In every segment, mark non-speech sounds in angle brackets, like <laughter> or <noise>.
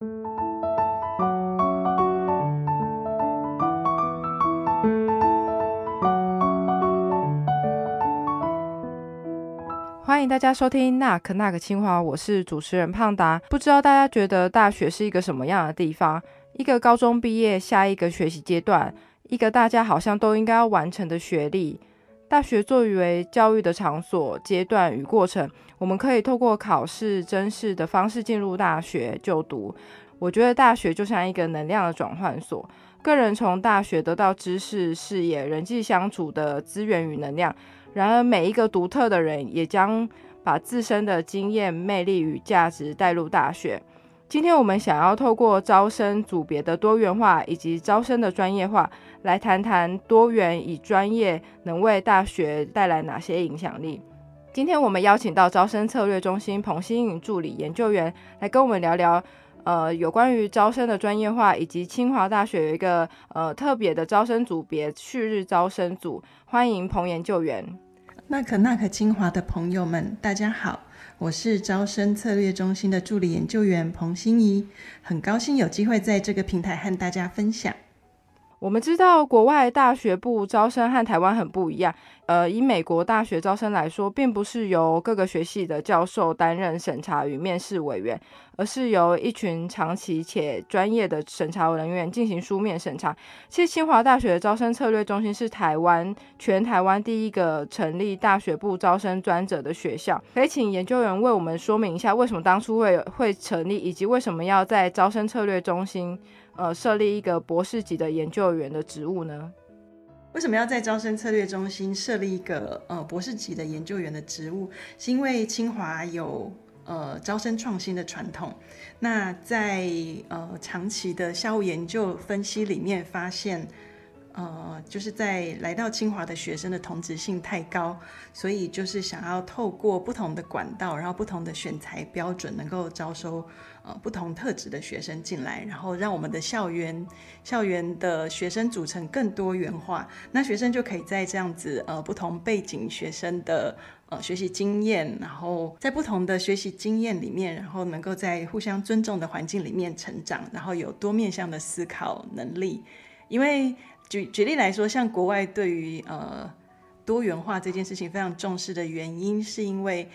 欢迎大家收听《那可那个清华》，我是主持人胖达。不知道大家觉得大学是一个什么样的地方？一个高中毕业，下一个学习阶段，一个大家好像都应该要完成的学历。大学作为教育的场所、阶段与过程，我们可以透过考试、甄试的方式进入大学就读。我觉得大学就像一个能量的转换所，个人从大学得到知识、视野、人际相处的资源与能量。然而，每一个独特的人也将把自身的经验、魅力与价值带入大学。今天我们想要透过招生组别的多元化以及招生的专业化，来谈谈多元与专业能为大学带来哪些影响力。今天我们邀请到招生策略中心彭新颖助理研究员来跟我们聊聊。呃，有关于招生的专业化，以及清华大学有一个呃特别的招生组别——旭日招生组，欢迎彭研究员。那可那可清华的朋友们，大家好，我是招生策略中心的助理研究员彭心怡，很高兴有机会在这个平台和大家分享。我们知道，国外大学部招生和台湾很不一样。呃，以美国大学招生来说，并不是由各个学系的教授担任审查与面试委员，而是由一群长期且专业的审查人员进行书面审查。其实，清华大学的招生策略中心是台湾全台湾第一个成立大学部招生专责的学校。可以请研究员为我们说明一下，为什么当初会会成立，以及为什么要在招生策略中心？呃，设立一个博士级的研究员的职务呢？为什么要在招生策略中心设立一个呃博士级的研究员的职务？是因为清华有呃招生创新的传统。那在呃长期的校务研究分析里面发现，呃，就是在来到清华的学生的同质性太高，所以就是想要透过不同的管道，然后不同的选材标准，能够招收。呃，不同特质的学生进来，然后让我们的校园校园的学生组成更多元化。那学生就可以在这样子呃不同背景学生的呃学习经验，然后在不同的学习经验里面，然后能够在互相尊重的环境里面成长，然后有多面向的思考能力。因为举举例来说，像国外对于呃多元化这件事情非常重视的原因，是因为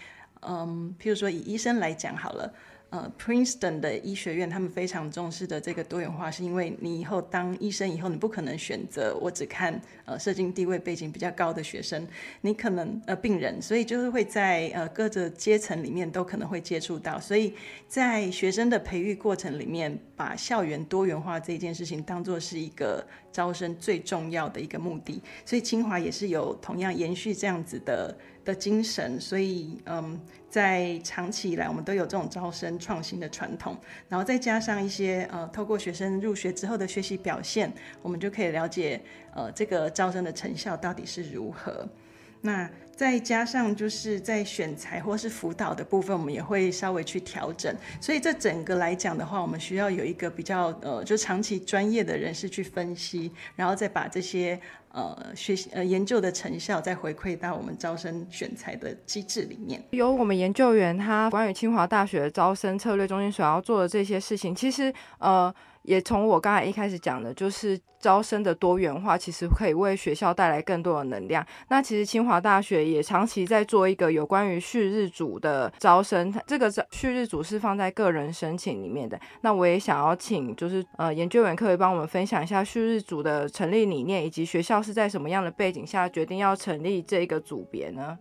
嗯，譬如说以医生来讲好了。呃，Princeton 的医学院，他们非常重视的这个多元化，是因为你以后当医生以后，你不可能选择我只看呃社经地位背景比较高的学生，你可能呃病人，所以就是会在呃各个阶层里面都可能会接触到，所以在学生的培育过程里面，把校园多元化这件事情当做是一个招生最重要的一个目的，所以清华也是有同样延续这样子的。的精神，所以嗯，在长期以来，我们都有这种招生创新的传统，然后再加上一些呃，透过学生入学之后的学习表现，我们就可以了解呃，这个招生的成效到底是如何。那再加上就是在选材或是辅导的部分，我们也会稍微去调整。所以这整个来讲的话，我们需要有一个比较呃，就长期专业的人士去分析，然后再把这些呃学习呃研究的成效再回馈到我们招生选材的机制里面。有我们研究员他关于清华大学招生策略中心所要做的这些事情，其实呃。也从我刚才一开始讲的，就是招生的多元化，其实可以为学校带来更多的能量。那其实清华大学也长期在做一个有关于旭日组的招生，这个旭日组是放在个人申请里面的。那我也想要请，就是呃研究员可以帮我们分享一下旭日组的成立理念，以及学校是在什么样的背景下决定要成立这个组别呢？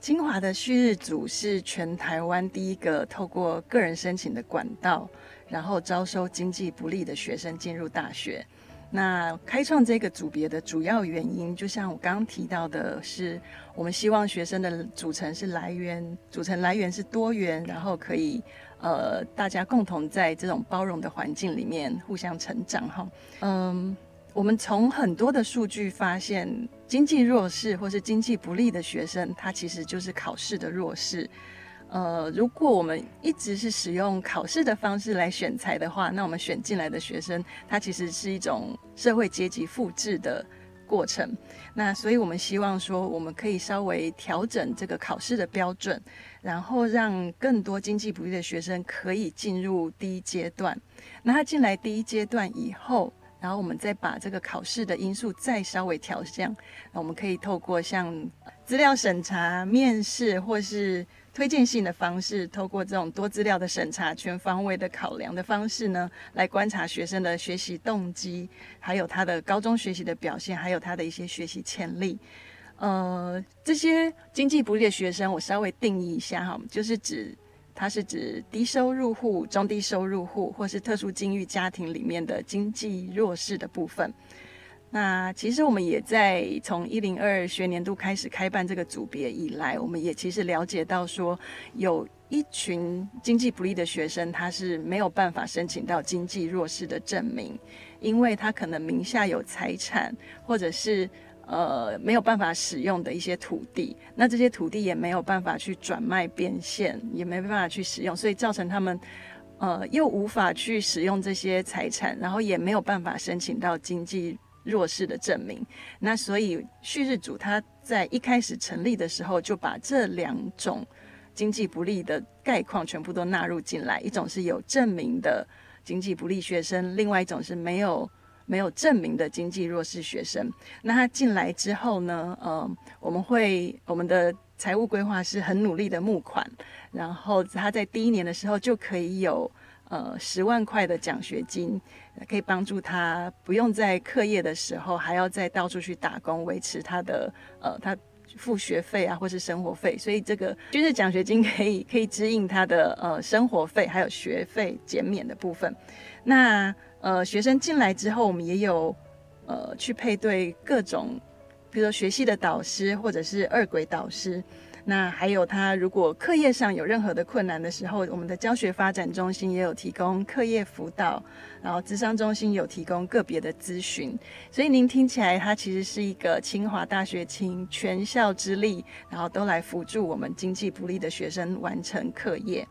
清华的旭日组是全台湾第一个透过个人申请的管道。然后招收经济不利的学生进入大学。那开创这个组别的主要原因，就像我刚刚提到的，是我们希望学生的组成是来源，组成来源是多元，然后可以呃大家共同在这种包容的环境里面互相成长哈。嗯，我们从很多的数据发现，经济弱势或是经济不利的学生，他其实就是考试的弱势。呃，如果我们一直是使用考试的方式来选材的话，那我们选进来的学生，他其实是一种社会阶级复制的过程。那所以我们希望说，我们可以稍微调整这个考试的标准，然后让更多经济不利的学生可以进入第一阶段。那他进来第一阶段以后，然后我们再把这个考试的因素再稍微调降。那我们可以透过像资料审查、面试或是推荐性的方式，透过这种多资料的审查、全方位的考量的方式呢，来观察学生的学习动机，还有他的高中学习的表现，还有他的一些学习潜力。呃，这些经济不利的学生，我稍微定义一下哈，就是指它是指低收入户、中低收入户或是特殊境遇家庭里面的经济弱势的部分。那其实我们也在从一零二学年度开始开办这个组别以来，我们也其实了解到说，有一群经济不利的学生，他是没有办法申请到经济弱势的证明，因为他可能名下有财产，或者是呃没有办法使用的一些土地，那这些土地也没有办法去转卖变现，也没办法去使用，所以造成他们呃又无法去使用这些财产，然后也没有办法申请到经济。弱势的证明，那所以旭日组他在一开始成立的时候就把这两种经济不利的概况全部都纳入进来，一种是有证明的经济不利学生，另外一种是没有没有证明的经济弱势学生。那他进来之后呢，呃，我们会我们的财务规划是很努力的募款，然后他在第一年的时候就可以有。呃，十万块的奖学金可以帮助他不用在课业的时候还要再到处去打工维持他的呃他付学费啊或是生活费，所以这个就是奖学金 <laughs> 可以可以支应他的呃生活费还有学费减免的部分。那呃学生进来之后，我们也有呃去配对各种，比如说学系的导师或者是二轨导师。那还有他如果课业上有任何的困难的时候，我们的教学发展中心也有提供课业辅导，然后智商中心有提供个别的咨询。所以您听起来，它其实是一个清华大学倾全校之力，然后都来辅助我们经济不利的学生完成课业。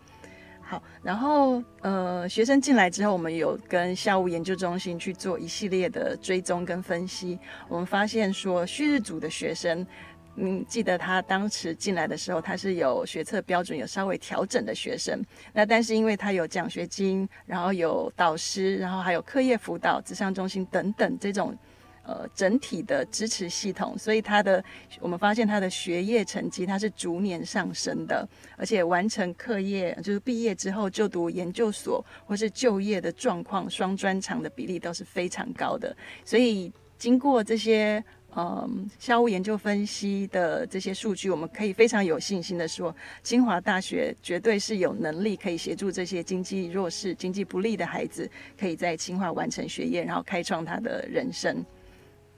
然后呃，学生进来之后，我们有跟校务研究中心去做一系列的追踪跟分析，我们发现说，旭日组的学生。嗯，记得他当时进来的时候，他是有学测标准有稍微调整的学生。那但是因为他有奖学金，然后有导师，然后还有课业辅导、智商中心等等这种呃整体的支持系统，所以他的我们发现他的学业成绩他是逐年上升的，而且完成课业就是毕业之后就读研究所或是就业的状况，双专长的比例都是非常高的。所以经过这些。嗯，校务研究分析的这些数据，我们可以非常有信心的说，清华大学绝对是有能力可以协助这些经济弱势、经济不利的孩子，可以在清华完成学业，然后开创他的人生。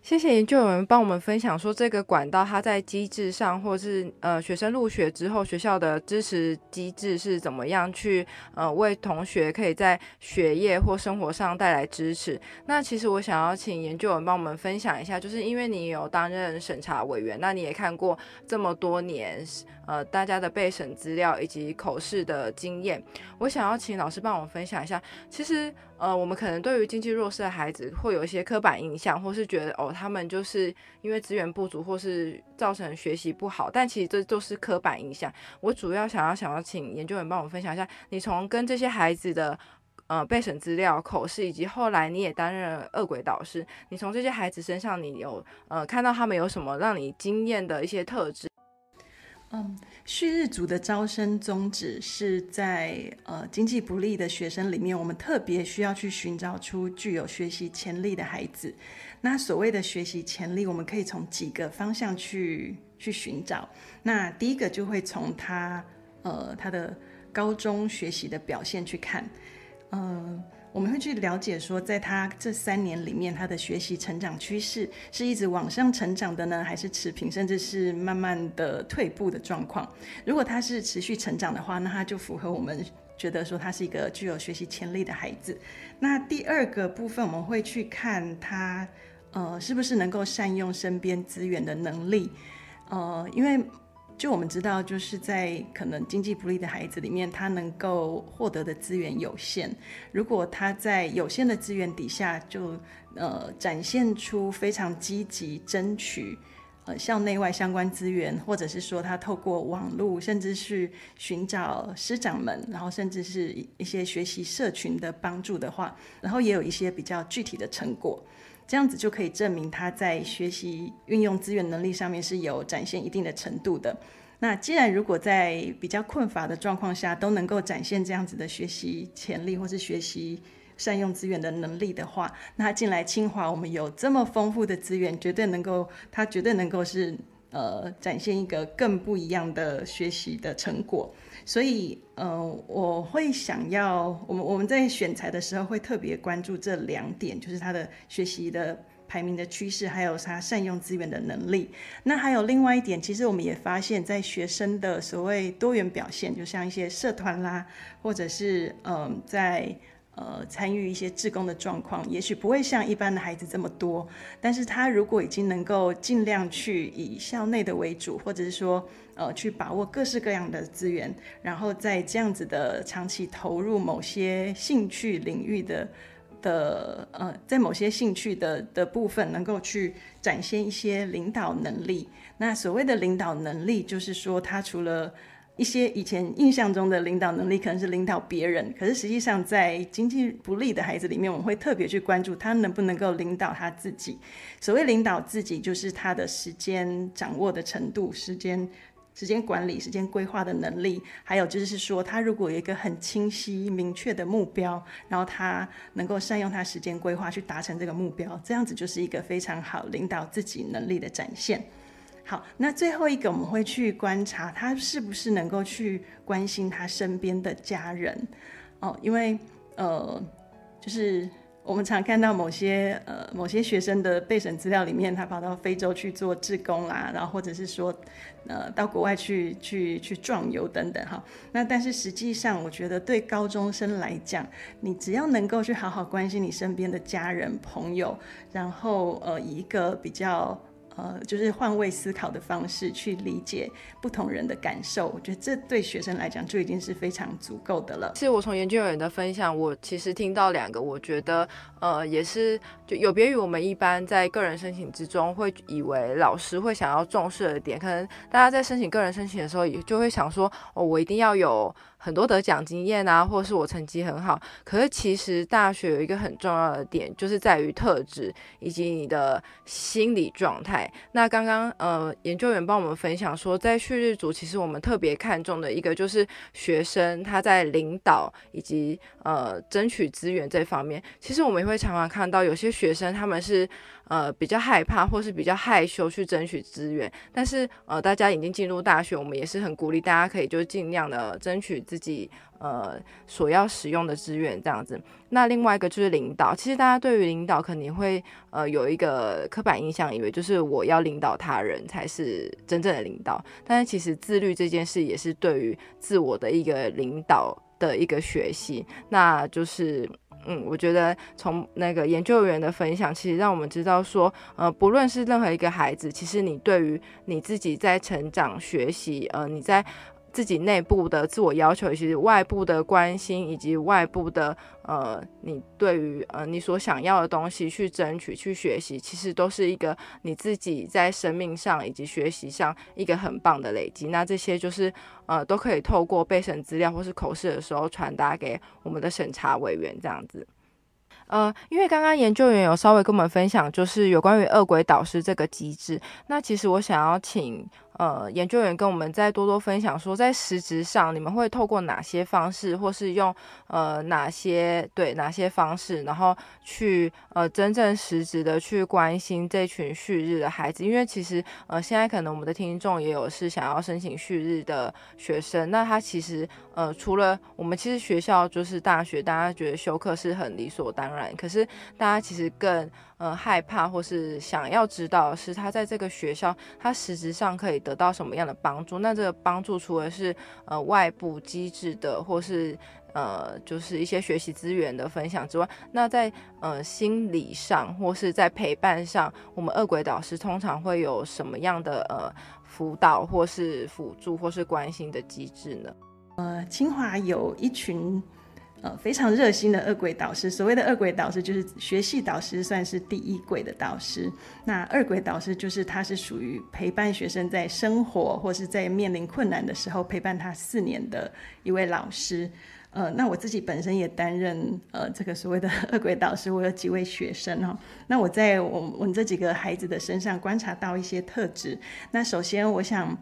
谢谢研究员帮我们分享说这个管道它在机制上，或是呃学生入学之后学校的支持机制是怎么样去呃为同学可以在学业或生活上带来支持。那其实我想要请研究员帮我们分享一下，就是因为你有担任审查委员，那你也看过这么多年呃大家的备审资料以及口试的经验，我想要请老师帮我们分享一下，其实。呃，我们可能对于经济弱势的孩子会有一些刻板印象，或是觉得哦，他们就是因为资源不足，或是造成学习不好。但其实这都是刻板印象。我主要想要想要请研究员帮我分享一下，你从跟这些孩子的呃备审资料、口试，以及后来你也担任了恶鬼导师，你从这些孩子身上，你有呃看到他们有什么让你惊艳的一些特质？嗯，旭日组的招生宗旨是在呃经济不利的学生里面，我们特别需要去寻找出具有学习潜力的孩子。那所谓的学习潜力，我们可以从几个方向去去寻找。那第一个就会从他呃他的高中学习的表现去看，嗯。我们会去了解说，在他这三年里面，他的学习成长趋势是一直往上成长的呢，还是持平，甚至是慢慢的退步的状况？如果他是持续成长的话，那他就符合我们觉得说他是一个具有学习潜力的孩子。那第二个部分，我们会去看他，呃，是不是能够善用身边资源的能力，呃，因为。就我们知道，就是在可能经济不利的孩子里面，他能够获得的资源有限。如果他在有限的资源底下，就呃展现出非常积极争取呃校内外相关资源，或者是说他透过网络，甚至是寻找师长们，然后甚至是一些学习社群的帮助的话，然后也有一些比较具体的成果。这样子就可以证明他在学习运用资源能力上面是有展现一定的程度的。那既然如果在比较困乏的状况下都能够展现这样子的学习潜力或是学习善用资源的能力的话，那进来清华，我们有这么丰富的资源，绝对能够，他绝对能够是呃展现一个更不一样的学习的成果。所以，呃，我会想要，我们我们在选材的时候会特别关注这两点，就是他的学习的排名的趋势，还有他善用资源的能力。那还有另外一点，其实我们也发现，在学生的所谓多元表现，就像一些社团啦，或者是嗯，在。呃，参与一些志工的状况，也许不会像一般的孩子这么多，但是他如果已经能够尽量去以校内的为主，或者是说，呃，去把握各式各样的资源，然后在这样子的长期投入某些兴趣领域的的呃，在某些兴趣的的部分，能够去展现一些领导能力。那所谓的领导能力，就是说他除了一些以前印象中的领导能力可能是领导别人，可是实际上在经济不利的孩子里面，我们会特别去关注他能不能够领导他自己。所谓领导自己，就是他的时间掌握的程度、时间时间管理、时间规划的能力，还有就是说他如果有一个很清晰明确的目标，然后他能够善用他时间规划去达成这个目标，这样子就是一个非常好领导自己能力的展现。好，那最后一个我们会去观察他是不是能够去关心他身边的家人哦，因为呃，就是我们常看到某些呃某些学生的备审资料里面，他跑到非洲去做志工啦，然后或者是说呃到国外去去去壮游等等哈。那但是实际上，我觉得对高中生来讲，你只要能够去好好关心你身边的家人朋友，然后呃以一个比较。呃，就是换位思考的方式去理解不同人的感受，我觉得这对学生来讲就已经是非常足够的了。其实我从研究员的分享，我其实听到两个，我觉得呃也是就有别于我们一般在个人申请之中会以为老师会想要重视的点，可能大家在申请个人申请的时候也就会想说，哦，我一定要有。很多得奖经验啊，或者是我成绩很好，可是其实大学有一个很重要的点，就是在于特质以及你的心理状态。那刚刚呃研究员帮我们分享说，在旭日组其实我们特别看重的一个就是学生他在领导以及呃争取资源这方面，其实我们也会常常看到有些学生他们是。呃，比较害怕或是比较害羞去争取资源，但是呃，大家已经进入大学，我们也是很鼓励大家可以就尽量的争取自己呃所要使用的资源这样子。那另外一个就是领导，其实大家对于领导肯定会呃有一个刻板印象，以为就是我要领导他人才是真正的领导，但是其实自律这件事也是对于自我的一个领导的一个学习，那就是。嗯，我觉得从那个研究员的分享，其实让我们知道说，呃，不论是任何一个孩子，其实你对于你自己在成长、学习，呃，你在自己内部的自我要求，以及外部的关心，以及外部的呃，你对于呃你所想要的东西去争取、去学习，其实都是一个你自己在生命上以及学习上一个很棒的累积。那这些就是呃，都可以透过备审资料或是口试的时候传达给我们的审查委员，这样子。呃，因为刚刚研究员有稍微跟我们分享，就是有关于恶鬼导师这个机制。那其实我想要请。呃，研究员跟我们再多多分享说，在实质上你们会透过哪些方式，或是用呃哪些对哪些方式，然后去呃真正实质的去关心这群旭日的孩子？因为其实呃现在可能我们的听众也有是想要申请旭日的学生，那他其实呃除了我们其实学校就是大学，大家觉得修课是很理所当然，可是大家其实更。呃，害怕或是想要知道是他在这个学校，他实质上可以得到什么样的帮助？那这个帮助除了是呃外部机制的，或是呃，就是一些学习资源的分享之外，那在呃心理上或是在陪伴上，我们恶鬼导师通常会有什么样的呃辅导或是辅助或是关心的机制呢？呃，清华有一群。呃，非常热心的二轨导师。所谓的二轨导师，就是学系导师，算是第一轨的导师。那二轨导师就是他是属于陪伴学生在生活或是在面临困难的时候陪伴他四年的一位老师。呃，那我自己本身也担任呃这个所谓的二轨导师。我有几位学生哦，那我在我我们这几个孩子的身上观察到一些特质。那首先，我想。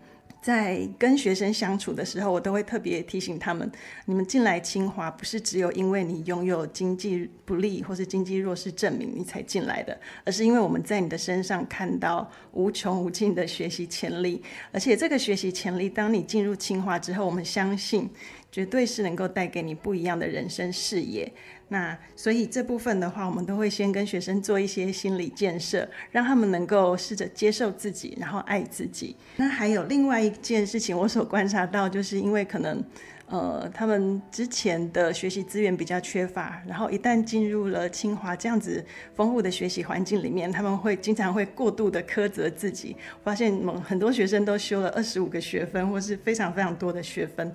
在跟学生相处的时候，我都会特别提醒他们：你们进来清华不是只有因为你拥有经济不利或是经济弱势证明你才进来的，而是因为我们在你的身上看到无穷无尽的学习潜力。而且这个学习潜力，当你进入清华之后，我们相信绝对是能够带给你不一样的人生视野。那所以这部分的话，我们都会先跟学生做一些心理建设，让他们能够试着接受自己，然后爱自己。那还有另外一件事情，我所观察到，就是因为可能，呃，他们之前的学习资源比较缺乏，然后一旦进入了清华这样子丰富的学习环境里面，他们会经常会过度的苛责自己，发现很多学生都修了二十五个学分，或是非常非常多的学分。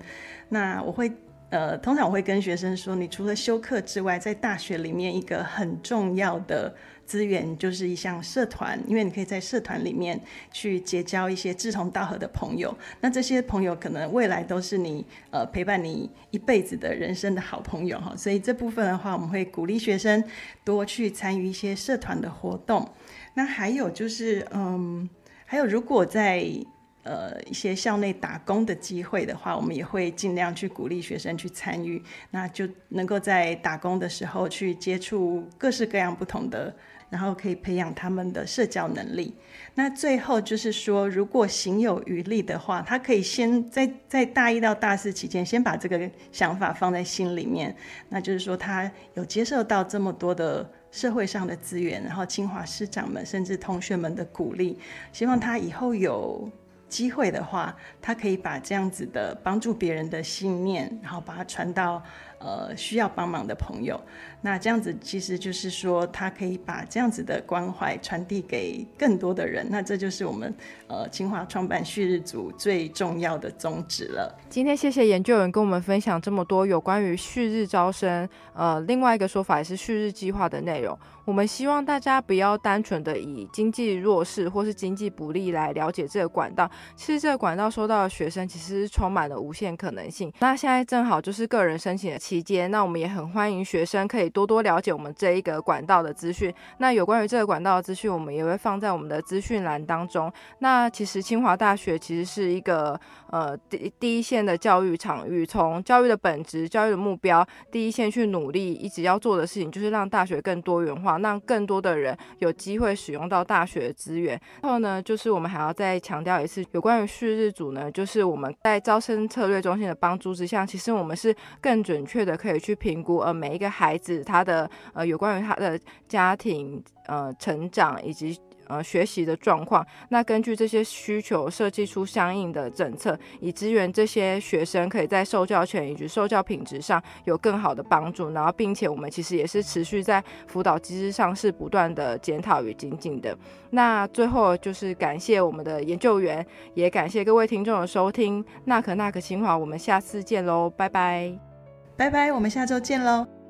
那我会。呃，通常我会跟学生说，你除了修课之外，在大学里面一个很重要的资源就是一项社团，因为你可以在社团里面去结交一些志同道合的朋友。那这些朋友可能未来都是你呃陪伴你一辈子的人生的好朋友哈。所以这部分的话，我们会鼓励学生多去参与一些社团的活动。那还有就是，嗯，还有如果在呃，一些校内打工的机会的话，我们也会尽量去鼓励学生去参与，那就能够在打工的时候去接触各式各样不同的，然后可以培养他们的社交能力。那最后就是说，如果行有余力的话，他可以先在在大一到大四期间，先把这个想法放在心里面。那就是说，他有接受到这么多的社会上的资源，然后清华师长们甚至同学们的鼓励，希望他以后有。机会的话，他可以把这样子的帮助别人的信念，然后把它传到呃需要帮忙的朋友。那这样子其实就是说，他可以把这样子的关怀传递给更多的人。那这就是我们呃清华创办旭日组最重要的宗旨了。今天谢谢研究员跟我们分享这么多有关于旭日招生，呃，另外一个说法也是旭日计划的内容。我们希望大家不要单纯的以经济弱势或是经济不利来了解这个管道。其实这个管道收到的学生其实是充满了无限可能性。那现在正好就是个人申请的期间，那我们也很欢迎学生可以多多了解我们这一个管道的资讯。那有关于这个管道的资讯，我们也会放在我们的资讯栏当中。那其实清华大学其实是一个呃第第一线的教育场域，从教育的本质、教育的目标，第一线去努力，一直要做的事情就是让大学更多元化。让更多的人有机会使用到大学的资源。然后呢，就是我们还要再强调一次，有关于旭日组呢，就是我们在招生策略中心的帮助之下，其实我们是更准确的可以去评估呃每一个孩子他的呃有关于他的家庭呃成长以及。呃，学习的状况，那根据这些需求设计出相应的政策，以支援这些学生可以在受教权以及受教品质上有更好的帮助。然后，并且我们其实也是持续在辅导机制上是不断的检讨与精进的。那最后就是感谢我们的研究员，也感谢各位听众的收听。那可那可清华，我们下次见喽，拜拜，拜拜，我们下周见喽。